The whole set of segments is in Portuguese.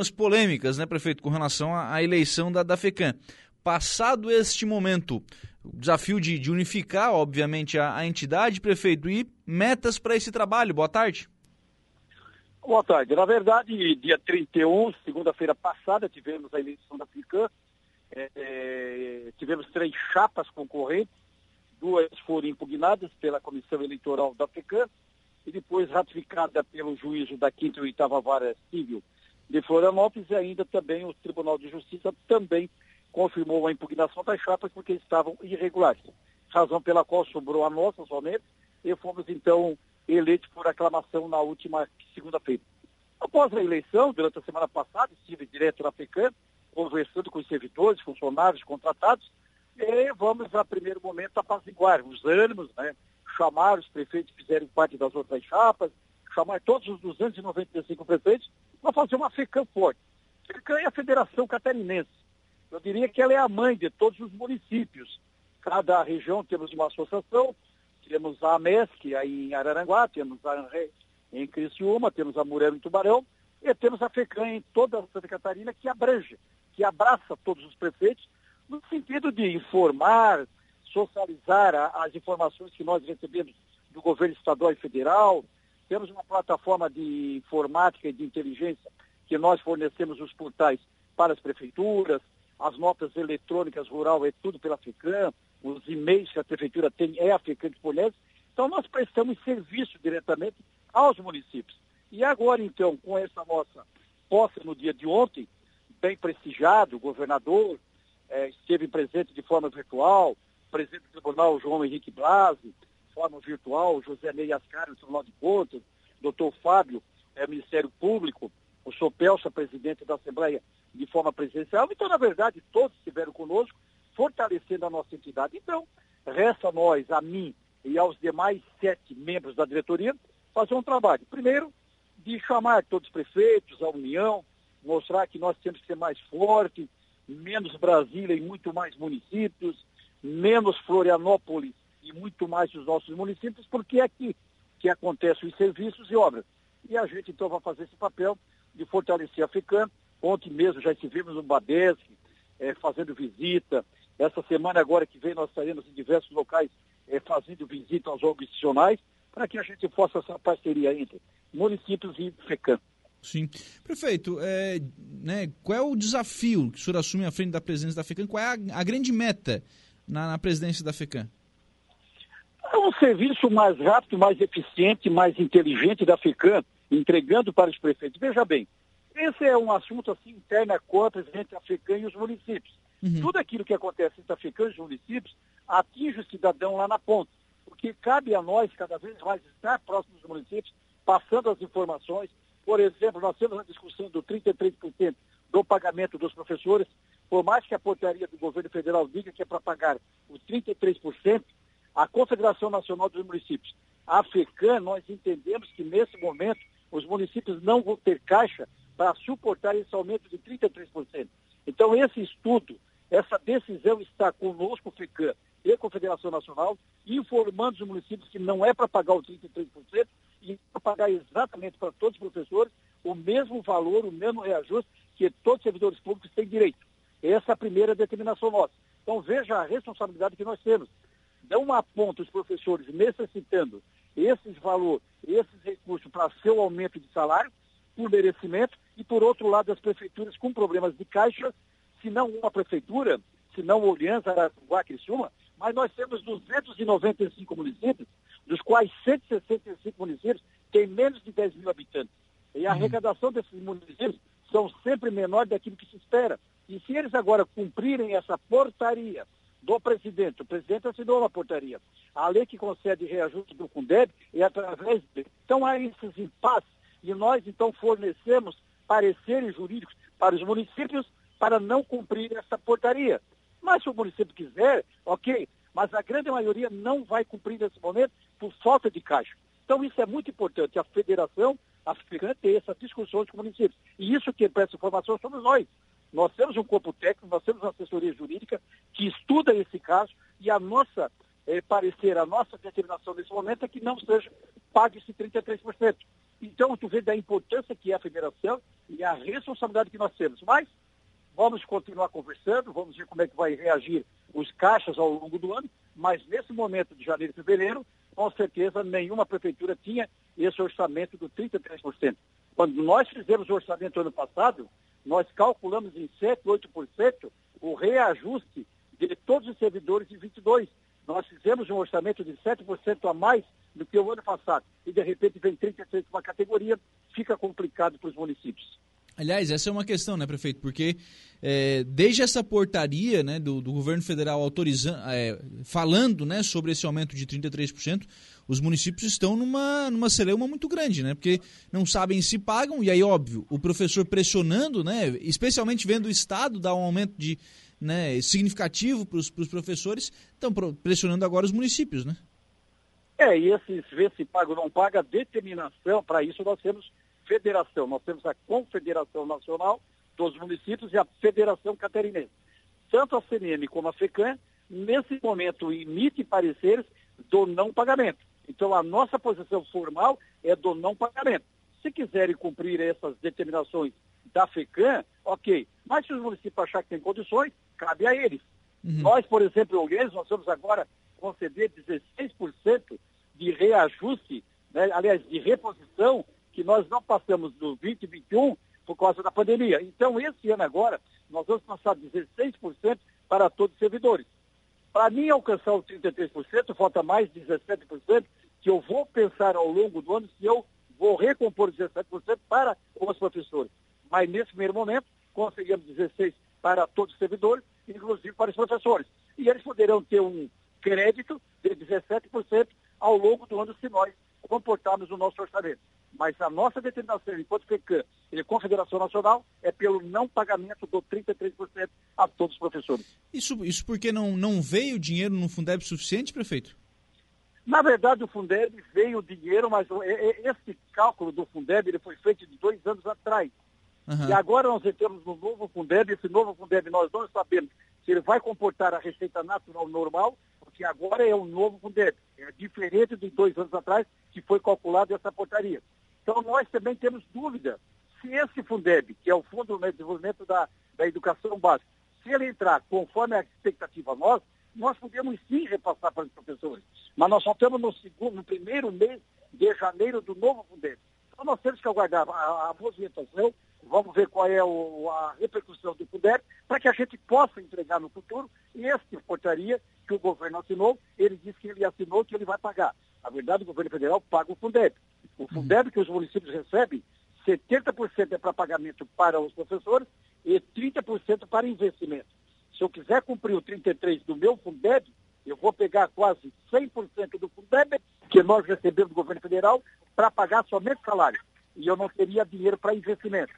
as polêmicas, né, prefeito, com relação à, eleição da, da FECAM. Passado este momento, o desafio de, de unificar, obviamente, a, a, entidade, prefeito, e metas para esse trabalho. Boa tarde. Boa tarde. Na verdade, dia 31, segunda-feira passada, tivemos a eleição da FICAM. É, é, tivemos três chapas concorrentes, duas foram impugnadas pela Comissão Eleitoral da FECAM e depois ratificada pelo juízo da quinta e oitava vara civil de Florianópolis e ainda também o Tribunal de Justiça também confirmou a impugnação das chapas porque estavam irregulares, razão pela qual sobrou a nossa somente e fomos então eleitos por aclamação na última segunda-feira. Após a eleição, durante a semana passada, estive direto na FECAM, conversando com os servidores, funcionários, contratados, e vamos, a primeiro momento, apaziguar os ânimos, né? chamar os prefeitos que fizeram parte das outras chapas, chamar todos os 295 prefeitos para fazer uma FECAM forte. FECAM é a Federação Catarinense. Eu diria que ela é a mãe de todos os municípios. Cada região temos uma associação, temos a AMESC aí em Araranguá, temos a ANRE em Criciúma, temos a Murelo em Tubarão, e temos a FECAM em toda Santa Catarina, que abrange, que abraça todos os prefeitos, no sentido de informar, socializar as informações que nós recebemos do governo estadual e federal, temos uma plataforma de informática e de inteligência que nós fornecemos os portais para as prefeituras, as notas eletrônicas rural é tudo pela FECAM, os e-mails que a prefeitura tem é a FECAM que fornece. Então nós prestamos serviço diretamente aos municípios. E agora então, com essa nossa posse no dia de ontem, bem prestigiado, o governador eh, esteve presente de forma virtual, presidente do tribunal João Henrique Blasi, forma virtual, José Ney Ascari, do Tribunal de Contas, doutor Fábio, é, Ministério Público, o Sopelsa, presidente da Assembleia, de forma presencial. Então, na verdade, todos estiveram conosco, fortalecendo a nossa entidade. Então, resta a nós, a mim e aos demais sete membros da diretoria, fazer um trabalho. Primeiro, de chamar todos os prefeitos, a União, mostrar que nós temos que ser mais fortes, menos Brasília e muito mais municípios, menos Florianópolis e muito mais os nossos municípios, porque é aqui que acontecem os serviços e obras. E a gente então vai fazer esse papel de fortalecer a FECAM. Ontem mesmo já estivemos no Badesc, é, fazendo visita. Essa semana agora que vem nós estaremos em diversos locais é, fazendo visita aos órgãos institucionais para que a gente possa essa parceria entre municípios e FECAM. Sim. Prefeito, é, né, qual é o desafio que o senhor assume à frente da presidência da FECAM? Qual é a, a grande meta na, na presidência da FECAM? É um serviço mais rápido, mais eficiente, mais inteligente da FECAM, entregando para os prefeitos. Veja bem, esse é um assunto assim interno a contas entre a FECAM e os municípios. Uhum. Tudo aquilo que acontece entre a FECAM e os municípios atinge o cidadão lá na ponta. Porque cabe a nós, cada vez mais, estar próximos dos municípios, passando as informações. Por exemplo, nós temos a discussão do 33% do pagamento dos professores, por mais que a portaria do governo federal diga que é para pagar os 33%, a Confederação Nacional dos Municípios, a FECAM, nós entendemos que nesse momento os municípios não vão ter caixa para suportar esse aumento de 33%. Então, esse estudo, essa decisão está conosco, FECAM e Confederação Nacional, informando os municípios que não é para pagar o 33% e para pagar exatamente para todos os professores o mesmo valor, o mesmo reajuste que todos os servidores públicos têm direito. Essa é a primeira determinação nossa. Então, veja a responsabilidade que nós temos não aponta os professores necessitando esses valores, esses recursos para seu aumento de salário, por merecimento, e por outro lado as prefeituras com problemas de caixa, se não uma prefeitura, se não Oriança, Araguá, Criciúma, mas nós temos 295 municípios, dos quais 165 municípios têm menos de 10 mil habitantes. E a uhum. arrecadação desses municípios são sempre menores daquilo que se espera. E se eles agora cumprirem essa portaria do presidente. O presidente assinou uma portaria. A lei que concede reajuste do Fundeb é através de. Então há esses impasses e nós então fornecemos pareceres jurídicos para os municípios para não cumprir essa portaria. Mas se o município quiser, ok, mas a grande maioria não vai cumprir nesse momento por falta de caixa. Então isso é muito importante. A federação africana ter essas discussões com os municípios. E isso que presta informação somos nós. Nós temos um corpo técnico, nós temos uma assessoria jurídica que estuda esse caso e a nossa eh, parecer, a nossa determinação nesse momento é que não seja pague esse 33%. Então, tu vê da importância que é a federação e a responsabilidade que nós temos. Mas vamos continuar conversando, vamos ver como é que vai reagir os caixas ao longo do ano, mas nesse momento de janeiro e fevereiro, com certeza nenhuma prefeitura tinha esse orçamento do 33%. Quando nós fizemos o orçamento ano passado, nós calculamos em 7, 8% o reajuste de todos os servidores de 22. Nós fizemos um orçamento de 7% a mais do que o ano passado. E de repente vem 36 uma categoria, fica complicado para os municípios. Aliás, essa é uma questão, né, prefeito? Porque é, desde essa portaria né, do, do governo federal autorizando, é, falando né, sobre esse aumento de 33%, os municípios estão numa, numa celeuma muito grande, né? Porque não sabem se pagam, e aí, óbvio, o professor pressionando, né? Especialmente vendo o Estado dar um aumento de, né, significativo para os professores, estão pressionando agora os municípios, né? É, e esses ver se paga ou não paga, determinação, para isso nós temos federação. Nós temos a Confederação Nacional dos Municípios e a Federação Catarinense. Tanto a CNM como a FECAM, nesse momento, emite pareceres do não pagamento. Então, a nossa posição formal é do não pagamento. Se quiserem cumprir essas determinações da FECAM, ok. Mas se os municípios acharem que têm condições, cabe a eles. Uhum. Nós, por exemplo, Olheiros, nós vamos agora conceder 16% de reajuste, né, aliás, de reposição que nós não passamos do 2021 por causa da pandemia. Então, esse ano agora, nós vamos passar 16% para todos os servidores. Para mim alcançar os 33%, falta mais 17%, que eu vou pensar ao longo do ano se eu vou recompor 17% para os professores. Mas nesse primeiro momento, conseguimos 16% para todos os servidores, inclusive para os professores. E eles poderão ter um crédito de 17% ao longo do ano se nós comportarmos o nosso orçamento. Mas a nossa determinação, enquanto FECAM e Confederação Nacional, é pelo não pagamento do 33% a todos os professores. Isso, isso porque não, não veio dinheiro no Fundeb suficiente, prefeito? Na verdade, o Fundeb veio dinheiro, mas esse cálculo do Fundeb ele foi feito de dois anos atrás. Uhum. E agora nós entramos no novo Fundeb, esse novo Fundeb nós não sabemos se ele vai comportar a receita natural normal, porque agora é um novo Fundeb. É diferente de dois anos atrás, que foi calculado essa portaria. Então, nós também temos dúvida se esse Fundeb, que é o Fundo de Desenvolvimento da, da Educação Básica, se ele entrar conforme a expectativa nossa, nós podemos sim repassar para os professores. Mas nós só estamos no, segundo, no primeiro mês de janeiro do novo Fundeb. Então, nós temos que aguardar a, a movimentação, vamos ver qual é o, a repercussão do Fundeb, para que a gente possa entregar no futuro. E essa portaria que o governo assinou, ele disse que ele assinou que ele vai pagar. Na verdade, o governo federal paga o Fundeb. O Fundeb que os municípios recebem, 70% é para pagamento para os professores e 30% para investimento. Se eu quiser cumprir o 33% do meu Fundeb, eu vou pegar quase 100% do Fundeb que nós recebemos do governo federal para pagar somente salário. E eu não teria dinheiro para investimento.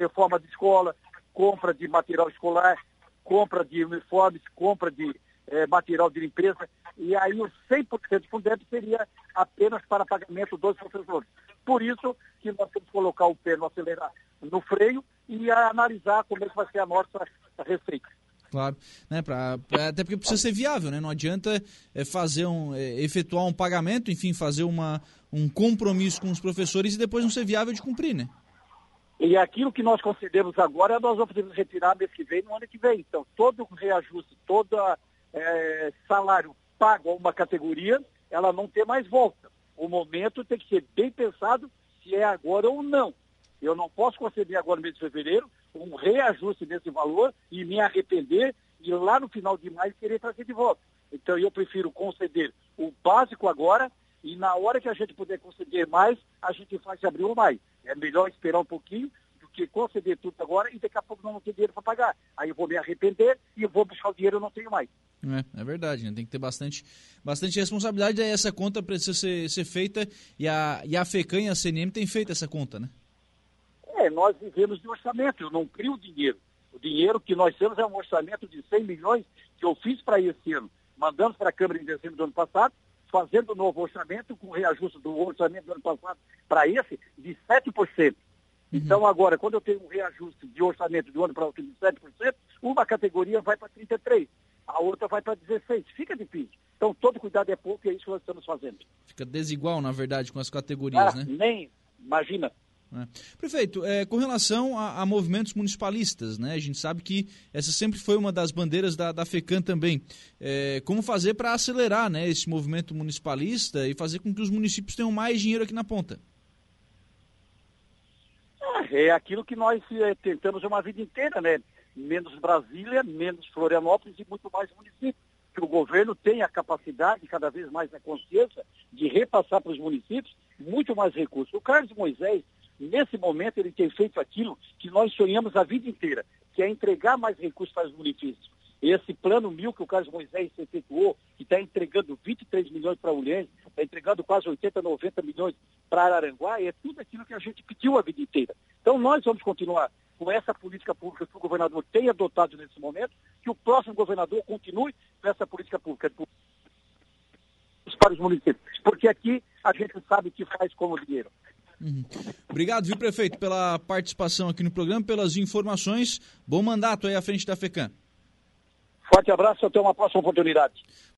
Reforma de escola, compra de material escolar, compra de uniformes, compra de eh, material de limpeza e aí os 100% do Fundeb seria apenas para pagamento dos professores. Por isso que nós temos que colocar o pé no acelerar, no freio e analisar como é que vai ser a nossa receita. Claro, né, pra, até porque precisa ser viável, né? Não adianta é, fazer um, é, efetuar um pagamento, enfim, fazer uma, um compromisso com os professores e depois não ser viável de cumprir, né? E aquilo que nós concedemos agora, nós vamos retirar mês que vem, no ano que vem. Então, todo reajuste, todo é, salário pago a uma categoria, ela não tem mais volta. O momento tem que ser bem pensado se é agora ou não. Eu não posso conceder agora no mês de fevereiro um reajuste desse valor e me arrepender e lá no final de maio querer trazer de volta. Então eu prefiro conceder o básico agora e na hora que a gente puder conceder mais, a gente faz abrir o mais. É melhor esperar um pouquinho do que conceder tudo agora e daqui a pouco não ter dinheiro para pagar. Aí eu vou me arrepender e eu vou buscar o dinheiro e eu não tenho mais. É, é verdade, né? tem que ter bastante, bastante responsabilidade. Aí essa conta precisa ser, ser feita e a, e a FECAM e a CNM têm feito essa conta, né? É, nós vivemos de orçamento, eu não crio dinheiro. O dinheiro que nós temos é um orçamento de 100 milhões que eu fiz para esse ano. Mandamos para a Câmara em dezembro do ano passado, fazendo um novo orçamento, com reajuste do orçamento do ano passado para esse, de 7%. Uhum. Então, agora, quando eu tenho um reajuste de orçamento de um ano para outro de 7%, uma categoria vai para 33% a outra vai para 16. Fica difícil. Então, todo cuidado é pouco e é isso que nós estamos fazendo. Fica desigual, na verdade, com as categorias, ah, né? Nem, Imagina. É. Prefeito, é, com relação a, a, movimentos municipalistas, né? A gente sabe que essa sempre foi uma das bandeiras da, da FECAM também. É, como fazer para acelerar né, esse movimento municipalista e fazer com que os municípios tenham mais dinheiro aqui na ponta? É aquilo que nós é, tentamos uma vida inteira, né? Menos Brasília, menos Florianópolis e muito mais municípios. Que o governo tem a capacidade, cada vez mais a consciência, de repassar para os municípios muito mais recursos. O Carlos Moisés, nesse momento, ele tem feito aquilo que nós sonhamos a vida inteira, que é entregar mais recursos para os municípios. Esse plano mil que o Carlos Moisés efetuou, que está entregando 23 milhões para Ulhães, está entregando quase 80, 90 milhões para Araranguá, é tudo aquilo que a gente pediu a vida inteira. Então nós vamos continuar com essa política pública que o governador tem adotado nesse momento, que o próximo governador continue com essa política pública para os municípios. Porque aqui a gente sabe que faz como dinheiro. Uhum. Obrigado, viu, prefeito, pela participação aqui no programa, pelas informações. Bom mandato aí à frente da FECAM. Forte abraço, até uma próxima oportunidade.